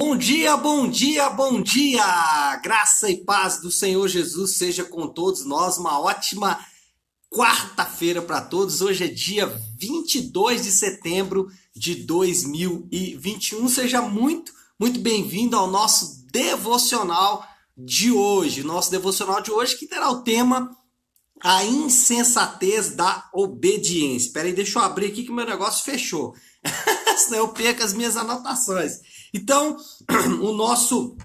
Bom dia, bom dia, bom dia! Graça e paz do Senhor Jesus seja com todos nós. Uma ótima quarta-feira para todos. Hoje é dia 22 de setembro de 2021. Seja muito, muito bem-vindo ao nosso devocional de hoje. Nosso devocional de hoje que terá o tema A insensatez da obediência. Espera aí, deixa eu abrir aqui que meu negócio fechou. Senão eu perco as minhas anotações. Então, o nosso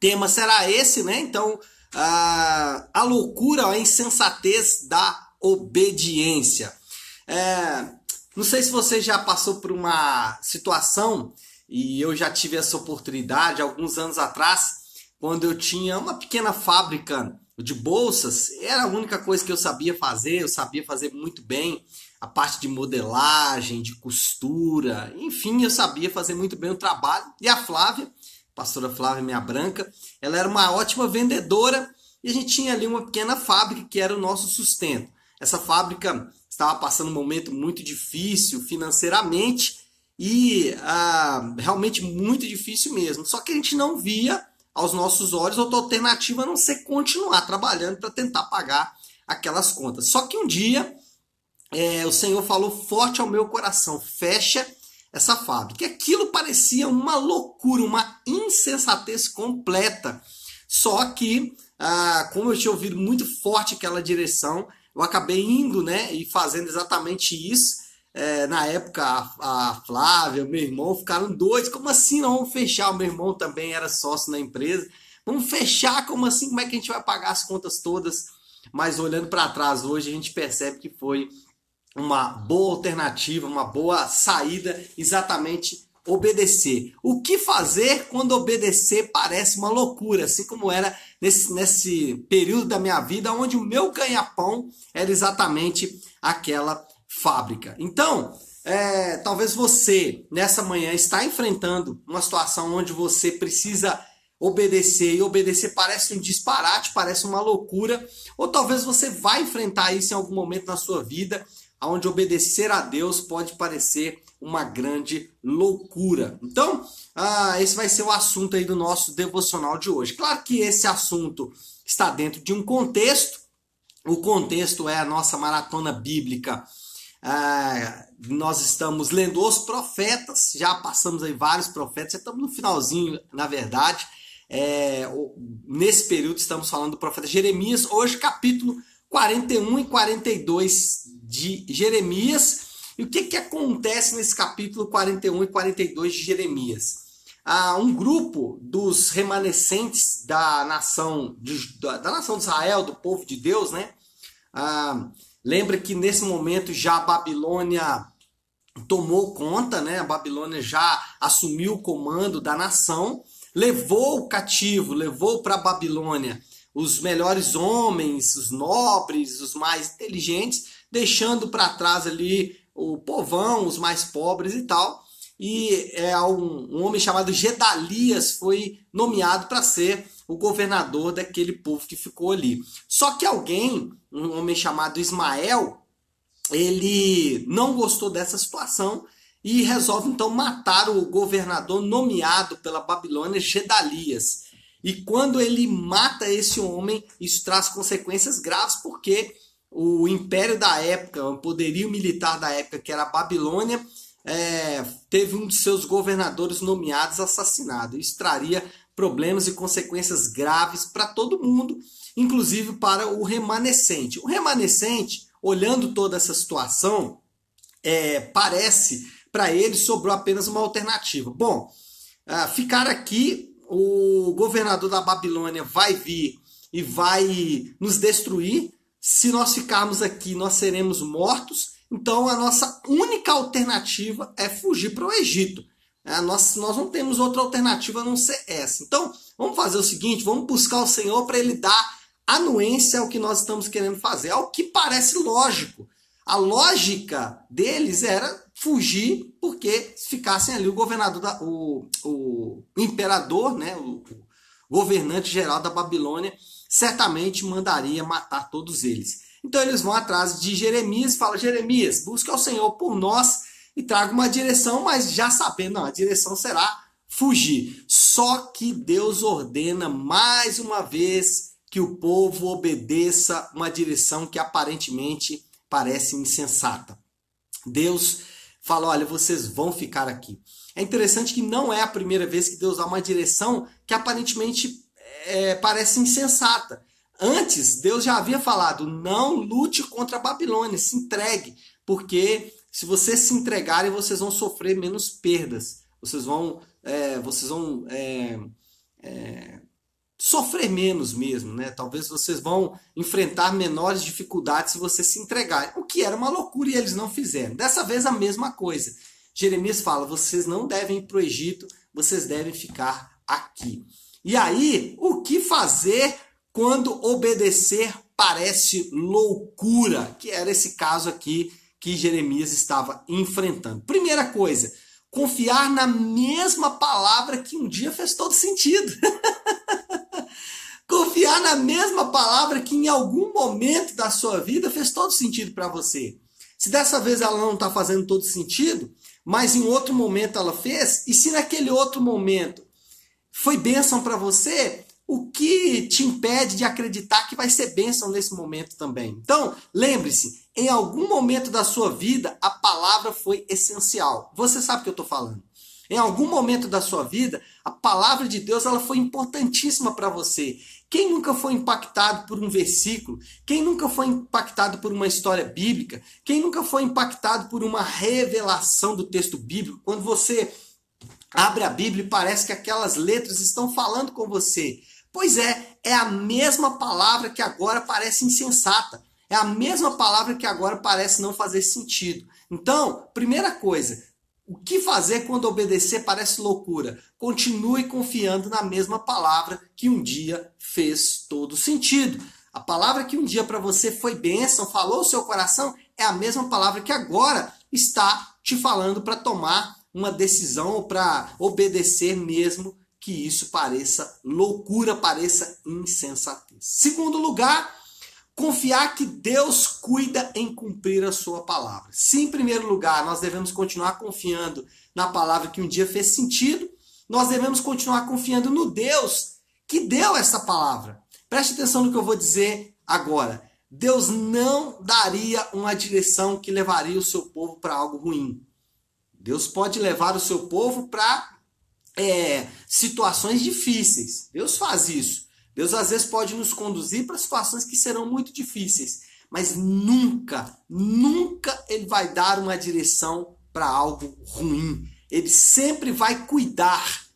tema será esse, né? Então, a, a loucura, a insensatez da obediência. É, não sei se você já passou por uma situação, e eu já tive essa oportunidade alguns anos atrás, quando eu tinha uma pequena fábrica de bolsas, era a única coisa que eu sabia fazer, eu sabia fazer muito bem a parte de modelagem, de costura, enfim, eu sabia fazer muito bem o trabalho. E a Flávia, pastora Flávia Minha Branca, ela era uma ótima vendedora e a gente tinha ali uma pequena fábrica que era o nosso sustento. Essa fábrica estava passando um momento muito difícil financeiramente e ah, realmente muito difícil mesmo. Só que a gente não via aos nossos olhos outra alternativa a não ser continuar trabalhando para tentar pagar aquelas contas. Só que um dia é, o Senhor falou forte ao meu coração: fecha essa fábrica. Aquilo parecia uma loucura, uma insensatez completa. Só que, ah, como eu tinha ouvido muito forte aquela direção, eu acabei indo né, e fazendo exatamente isso. É, na época, a, a Flávia, meu irmão, ficaram doidos. Como assim não vamos fechar? O meu irmão também era sócio na empresa. Vamos fechar? Como assim? Como é que a gente vai pagar as contas todas? Mas olhando para trás hoje, a gente percebe que foi uma boa alternativa, uma boa saída, exatamente obedecer. O que fazer quando obedecer parece uma loucura, assim como era nesse, nesse período da minha vida, onde o meu ganha-pão era exatamente aquela fábrica. Então, é, talvez você, nessa manhã, está enfrentando uma situação onde você precisa obedecer, e obedecer parece um disparate, parece uma loucura, ou talvez você vai enfrentar isso em algum momento na sua vida, onde obedecer a Deus pode parecer uma grande loucura. Então, ah, esse vai ser o assunto aí do nosso devocional de hoje. Claro que esse assunto está dentro de um contexto. O contexto é a nossa maratona bíblica. Ah, nós estamos lendo os profetas, já passamos aí vários profetas, já estamos no finalzinho, na verdade. É, nesse período estamos falando do profeta Jeremias, hoje capítulo 41 e 42 de Jeremias. E o que, que acontece nesse capítulo 41 e 42 de Jeremias? Ah, um grupo dos remanescentes da nação, de, da, da, nação de Israel, do povo de Deus, né? Ah, lembra que nesse momento já a Babilônia tomou conta, né? A Babilônia já assumiu o comando da nação, levou o cativo, levou para a Babilônia os melhores homens, os nobres, os mais inteligentes, deixando para trás ali o povão, os mais pobres e tal. E é um, um homem chamado Gedalias foi nomeado para ser o governador daquele povo que ficou ali. Só que alguém, um homem chamado Ismael, ele não gostou dessa situação e resolve então matar o governador nomeado pela Babilônia, Gedalias. E quando ele mata esse homem, isso traz consequências graves, porque o império da época, o poderio militar da época, que era a Babilônia, é, teve um de seus governadores nomeados assassinado. Isso traria problemas e consequências graves para todo mundo, inclusive para o remanescente. O remanescente, olhando toda essa situação, é, parece para ele sobrou apenas uma alternativa. Bom, uh, ficar aqui, o governador da Babilônia vai vir e vai nos destruir se nós ficarmos aqui, nós seremos mortos. Então, a nossa única alternativa é fugir para o Egito. É, nós, nós não temos outra alternativa a não ser essa. Então, vamos fazer o seguinte: vamos buscar o Senhor para Ele dar anuência ao que nós estamos querendo fazer. Ao que parece lógico. A lógica deles era fugir, porque se ficassem ali o governador, da, o, o imperador, né, o governante geral da Babilônia, certamente mandaria matar todos eles. Então eles vão atrás de Jeremias e falam: Jeremias, busca o Senhor por nós e traga uma direção, mas já sabendo, não, a direção será fugir. Só que Deus ordena mais uma vez que o povo obedeça uma direção que aparentemente parece insensata. Deus fala: olha, vocês vão ficar aqui. É interessante que não é a primeira vez que Deus dá uma direção que aparentemente é, parece insensata. Antes, Deus já havia falado: não lute contra a Babilônia, se entregue, porque se vocês se entregarem, vocês vão sofrer menos perdas. Vocês vão, é, vocês vão é, é, sofrer menos mesmo, né? Talvez vocês vão enfrentar menores dificuldades se vocês se entregarem. O que era uma loucura e eles não fizeram. Dessa vez a mesma coisa. Jeremias fala: vocês não devem ir para o Egito, vocês devem ficar aqui. E aí, o que fazer quando obedecer parece loucura? Que era esse caso aqui que Jeremias estava enfrentando. Primeira coisa, confiar na mesma palavra que um dia fez todo sentido. confiar na mesma palavra que em algum momento da sua vida fez todo sentido para você. Se dessa vez ela não está fazendo todo sentido, mas em outro momento ela fez, e se naquele outro momento foi bênção para você, o que te impede de acreditar que vai ser bênção nesse momento também? Então, lembre-se, em algum momento da sua vida, a palavra foi essencial. Você sabe o que eu estou falando. Em algum momento da sua vida, a palavra de Deus ela foi importantíssima para você. Quem nunca foi impactado por um versículo? Quem nunca foi impactado por uma história bíblica? Quem nunca foi impactado por uma revelação do texto bíblico? Quando você abre a Bíblia e parece que aquelas letras estão falando com você. Pois é, é a mesma palavra que agora parece insensata. É a mesma palavra que agora parece não fazer sentido. Então, primeira coisa, o que fazer quando obedecer parece loucura? Continue confiando na mesma palavra que um dia fez todo sentido. A palavra que um dia para você foi bênção, falou o seu coração, é a mesma palavra que agora está te falando para tomar uma decisão para obedecer mesmo que isso pareça loucura, pareça insensatez. Segundo lugar, confiar que Deus cuida em cumprir a sua palavra. Se, em primeiro lugar, nós devemos continuar confiando na palavra que um dia fez sentido, nós devemos continuar confiando no Deus que deu essa palavra. Preste atenção no que eu vou dizer agora. Deus não daria uma direção que levaria o seu povo para algo ruim. Deus pode levar o seu povo para é, situações difíceis. Deus faz isso. Deus às vezes pode nos conduzir para situações que serão muito difíceis, mas nunca, nunca ele vai dar uma direção para algo ruim. Ele sempre vai cuidar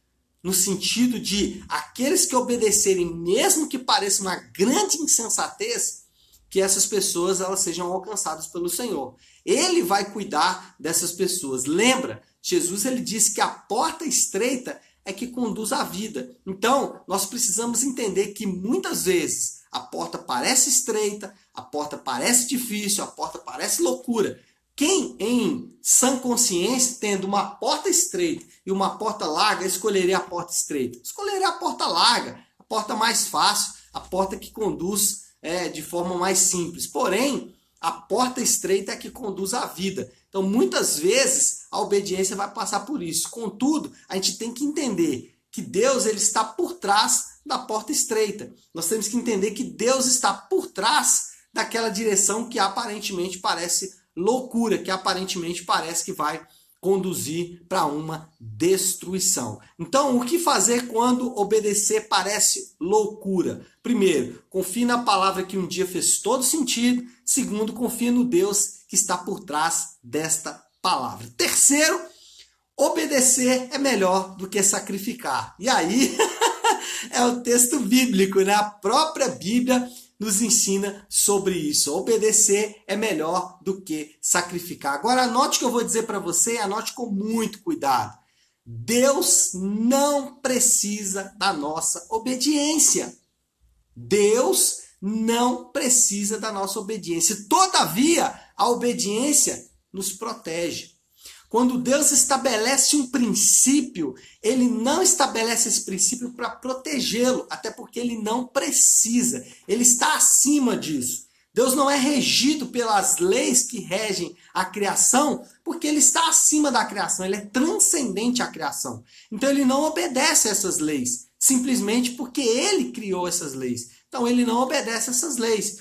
no sentido de aqueles que obedecerem, mesmo que pareça uma grande insensatez, que essas pessoas elas sejam alcançadas pelo Senhor. Ele vai cuidar dessas pessoas. Lembra? Jesus ele disse que a porta estreita é que conduz à vida. Então, nós precisamos entender que muitas vezes a porta parece estreita, a porta parece difícil, a porta parece loucura. Quem em sã consciência, tendo uma porta estreita e uma porta larga, escolheria a porta estreita? Escolheria a porta larga, a porta mais fácil, a porta que conduz é, de forma mais simples. Porém, a porta estreita é que conduz à vida. Então, muitas vezes, a obediência vai passar por isso. Contudo, a gente tem que entender que Deus ele está por trás da porta estreita. Nós temos que entender que Deus está por trás daquela direção que aparentemente parece loucura, que aparentemente parece que vai conduzir para uma destruição. Então, o que fazer quando obedecer parece loucura? Primeiro, confie na palavra que um dia fez todo sentido. Segundo, confie no Deus que está por trás desta palavra. Terceiro, obedecer é melhor do que sacrificar. E aí é o texto bíblico, né? A própria Bíblia nos ensina sobre isso. Obedecer é melhor do que sacrificar. Agora anote o que eu vou dizer para você, anote com muito cuidado. Deus não precisa da nossa obediência. Deus não precisa da nossa obediência. Todavia, a obediência nos protege. Quando Deus estabelece um princípio, ele não estabelece esse princípio para protegê-lo, até porque ele não precisa. Ele está acima disso. Deus não é regido pelas leis que regem a criação, porque ele está acima da criação, ele é transcendente à criação. Então ele não obedece a essas leis, simplesmente porque ele criou essas leis. Então ele não obedece a essas leis.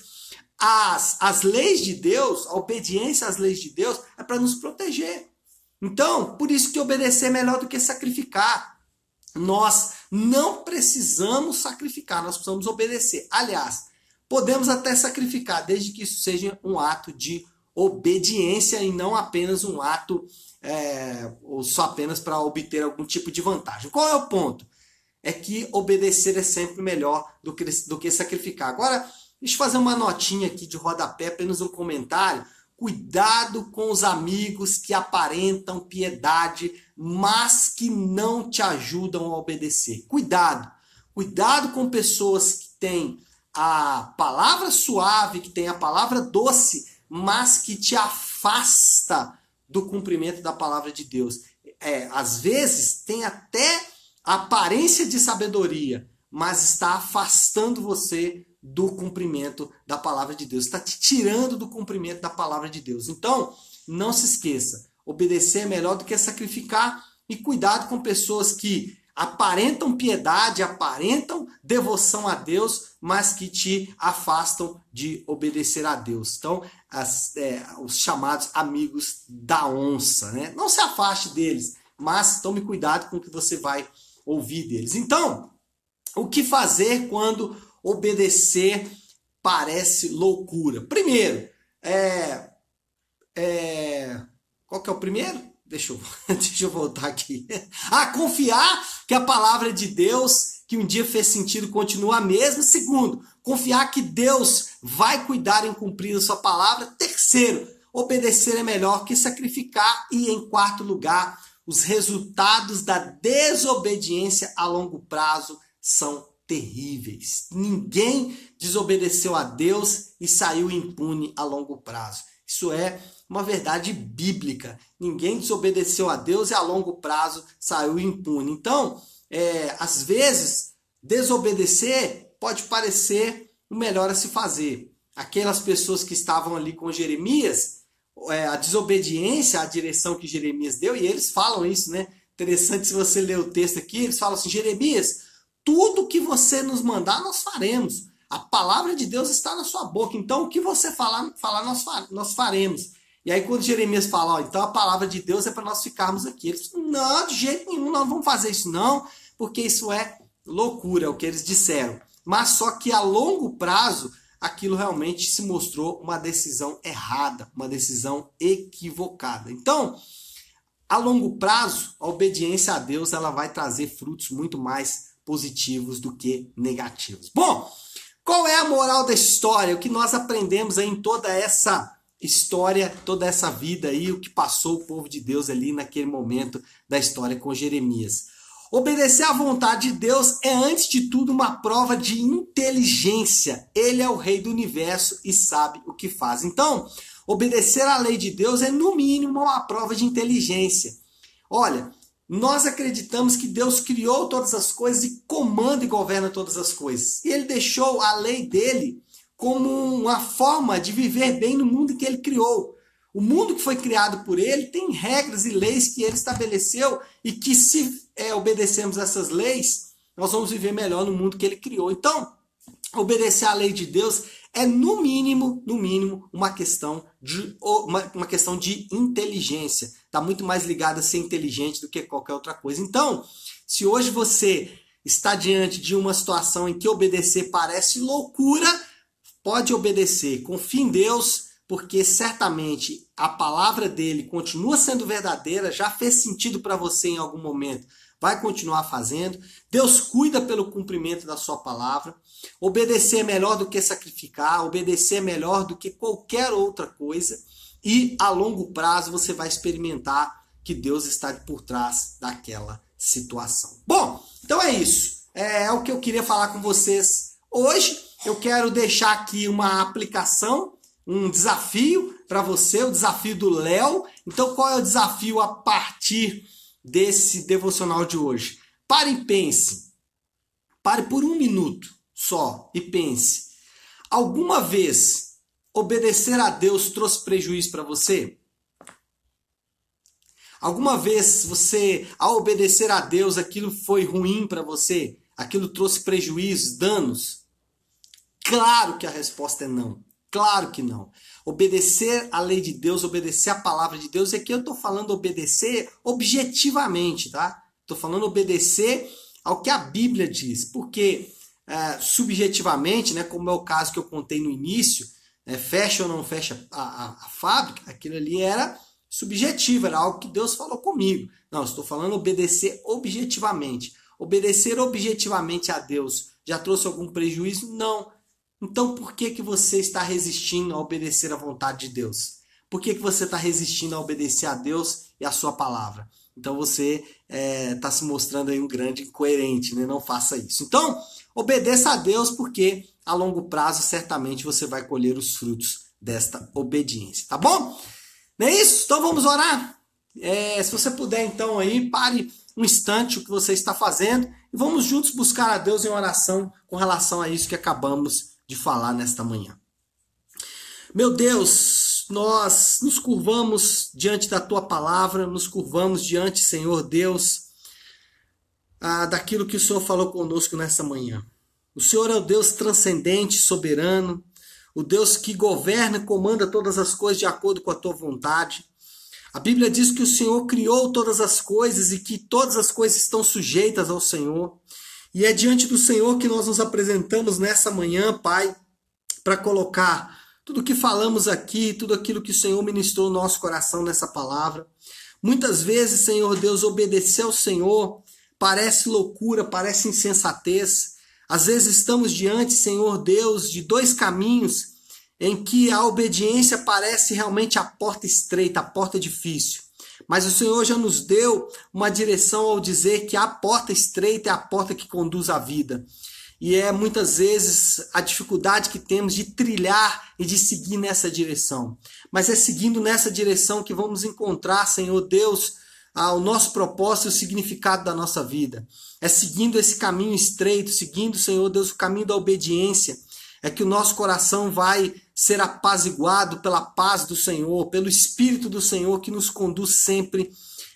As, as leis de Deus, a obediência às leis de Deus é para nos proteger. Então, por isso que obedecer é melhor do que sacrificar. Nós não precisamos sacrificar, nós precisamos obedecer. Aliás, podemos até sacrificar, desde que isso seja um ato de obediência e não apenas um ato é, ou só apenas para obter algum tipo de vantagem. Qual é o ponto? É que obedecer é sempre melhor do que, do que sacrificar. Agora, deixa eu fazer uma notinha aqui de rodapé, apenas um comentário. Cuidado com os amigos que aparentam piedade, mas que não te ajudam a obedecer. Cuidado. Cuidado com pessoas que têm a palavra suave, que têm a palavra doce, mas que te afasta do cumprimento da palavra de Deus. É, às vezes tem até aparência de sabedoria, mas está afastando você do cumprimento da palavra de Deus, está te tirando do cumprimento da palavra de Deus. Então, não se esqueça, obedecer é melhor do que sacrificar e cuidado com pessoas que aparentam piedade, aparentam devoção a Deus, mas que te afastam de obedecer a Deus. Então, as, é, os chamados amigos da onça, né? Não se afaste deles, mas tome cuidado com o que você vai ouvir deles. Então, o que fazer quando obedecer parece loucura? Primeiro, é, é, qual que é o primeiro? Deixa eu, deixa eu voltar aqui. Ah, confiar que a palavra de Deus, que um dia fez sentido, continua a mesma. Segundo, confiar que Deus vai cuidar em cumprir a sua palavra. Terceiro, obedecer é melhor que sacrificar. E em quarto lugar, os resultados da desobediência a longo prazo são terríveis. Ninguém desobedeceu a Deus e saiu impune a longo prazo. Isso é uma verdade bíblica. Ninguém desobedeceu a Deus e a longo prazo saiu impune. Então, é, às vezes, desobedecer pode parecer o melhor a se fazer. Aquelas pessoas que estavam ali com Jeremias, é, a desobediência à direção que Jeremias deu, e eles falam isso, né? Interessante se você ler o texto aqui, eles falam assim: Jeremias, tudo que você nos mandar, nós faremos. A palavra de Deus está na sua boca. Então, o que você falar, falar nós, nós faremos. E aí, quando Jeremias fala, ó, então a palavra de Deus é para nós ficarmos aqui. Eles não, de jeito nenhum, nós não vamos fazer isso, não, porque isso é loucura, é o que eles disseram. Mas só que a longo prazo, aquilo realmente se mostrou uma decisão errada, uma decisão equivocada. Então, a longo prazo, a obediência a Deus ela vai trazer frutos muito mais positivos do que negativos. Bom, qual é a moral da história? O que nós aprendemos aí em toda essa história, toda essa vida aí, o que passou o povo de Deus ali naquele momento da história com Jeremias. Obedecer à vontade de Deus é, antes de tudo, uma prova de inteligência. Ele é o rei do universo e sabe o que faz. Então, obedecer à lei de Deus é, no mínimo, uma prova de inteligência. Olha, nós acreditamos que Deus criou todas as coisas e comanda e governa todas as coisas. E ele deixou a lei dele como uma forma de viver bem no mundo que ele criou. O mundo que foi criado por ele tem regras e leis que ele estabeleceu e que se é, obedecermos essas leis, nós vamos viver melhor no mundo que ele criou. Então, obedecer à lei de Deus é no mínimo, no mínimo, uma questão de uma, uma questão de inteligência. Está muito mais ligada a ser inteligente do que qualquer outra coisa. Então, se hoje você está diante de uma situação em que obedecer parece loucura, pode obedecer, confie em Deus, porque certamente a palavra dele continua sendo verdadeira, já fez sentido para você em algum momento, vai continuar fazendo. Deus cuida pelo cumprimento da sua palavra. Obedecer é melhor do que sacrificar, obedecer é melhor do que qualquer outra coisa. E a longo prazo você vai experimentar que Deus está por trás daquela situação. Bom, então é isso. É, é o que eu queria falar com vocês hoje eu quero deixar aqui uma aplicação, um desafio para você, o desafio do Léo. Então, qual é o desafio a partir desse devocional de hoje? Pare e pense. Pare por um minuto só e pense. Alguma vez obedecer a Deus trouxe prejuízo para você? Alguma vez você, ao obedecer a Deus, aquilo foi ruim para você? Aquilo trouxe prejuízos, danos? Claro que a resposta é não. Claro que não. Obedecer a lei de Deus, obedecer a palavra de Deus, é que eu estou falando obedecer objetivamente, tá? Estou falando obedecer ao que a Bíblia diz, porque é, subjetivamente, né, como é o caso que eu contei no início, é, fecha ou não fecha a, a, a fábrica, aquilo ali era subjetivo, era algo que Deus falou comigo. Não, estou falando obedecer objetivamente. Obedecer objetivamente a Deus já trouxe algum prejuízo? Não. Então por que, que você está resistindo a obedecer à vontade de Deus? Por que, que você está resistindo a obedecer a Deus e a sua palavra? Então você está é, tá se mostrando aí um grande incoerente, né? Não faça isso. Então, obedeça a Deus, porque a longo prazo certamente você vai colher os frutos desta obediência, tá bom? Não é isso? Então vamos orar? É, se você puder, então, aí, pare um instante o que você está fazendo e vamos juntos buscar a Deus em oração com relação a isso que acabamos de falar nesta manhã. Meu Deus, nós nos curvamos diante da tua palavra, nos curvamos diante, Senhor Deus, daquilo que o Senhor falou conosco nessa manhã. O Senhor é o Deus transcendente, soberano, o Deus que governa e comanda todas as coisas de acordo com a tua vontade. A Bíblia diz que o Senhor criou todas as coisas e que todas as coisas estão sujeitas ao Senhor. E é diante do Senhor que nós nos apresentamos nessa manhã, Pai, para colocar tudo o que falamos aqui, tudo aquilo que o Senhor ministrou no nosso coração nessa palavra. Muitas vezes, Senhor Deus, obedecer ao Senhor parece loucura, parece insensatez. Às vezes estamos diante, Senhor Deus, de dois caminhos em que a obediência parece realmente a porta estreita, a porta difícil. Mas o Senhor já nos deu uma direção ao dizer que a porta estreita é a porta que conduz à vida. E é muitas vezes a dificuldade que temos de trilhar e de seguir nessa direção. Mas é seguindo nessa direção que vamos encontrar, Senhor Deus, ao nosso propósito e o significado da nossa vida. É seguindo esse caminho estreito, seguindo, Senhor Deus, o caminho da obediência, é que o nosso coração vai ser apaziguado pela paz do Senhor, pelo Espírito do Senhor que nos conduz sempre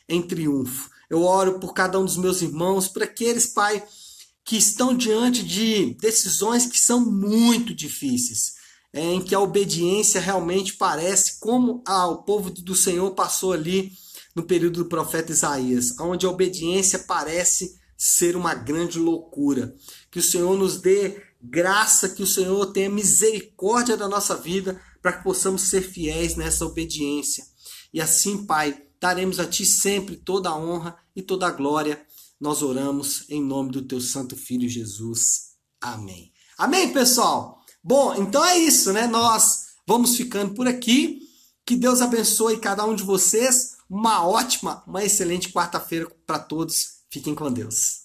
em triunfo. Eu oro por cada um dos meus irmãos, por aqueles, Pai, que estão diante de decisões que são muito difíceis, em que a obediência realmente parece como ah, o povo do Senhor passou ali no período do profeta Isaías, onde a obediência parece ser uma grande loucura. Que o Senhor nos dê graça, que o Senhor tenha misericórdia da nossa vida, para que possamos ser fiéis nessa obediência. E assim, Pai, daremos a Ti sempre toda a honra e toda a glória. Nós oramos em nome do Teu Santo Filho Jesus. Amém. Amém, pessoal? Bom, então é isso, né? Nós vamos ficando por aqui. Que Deus abençoe cada um de vocês. Uma ótima, uma excelente quarta-feira para todos. Fiquem com Deus.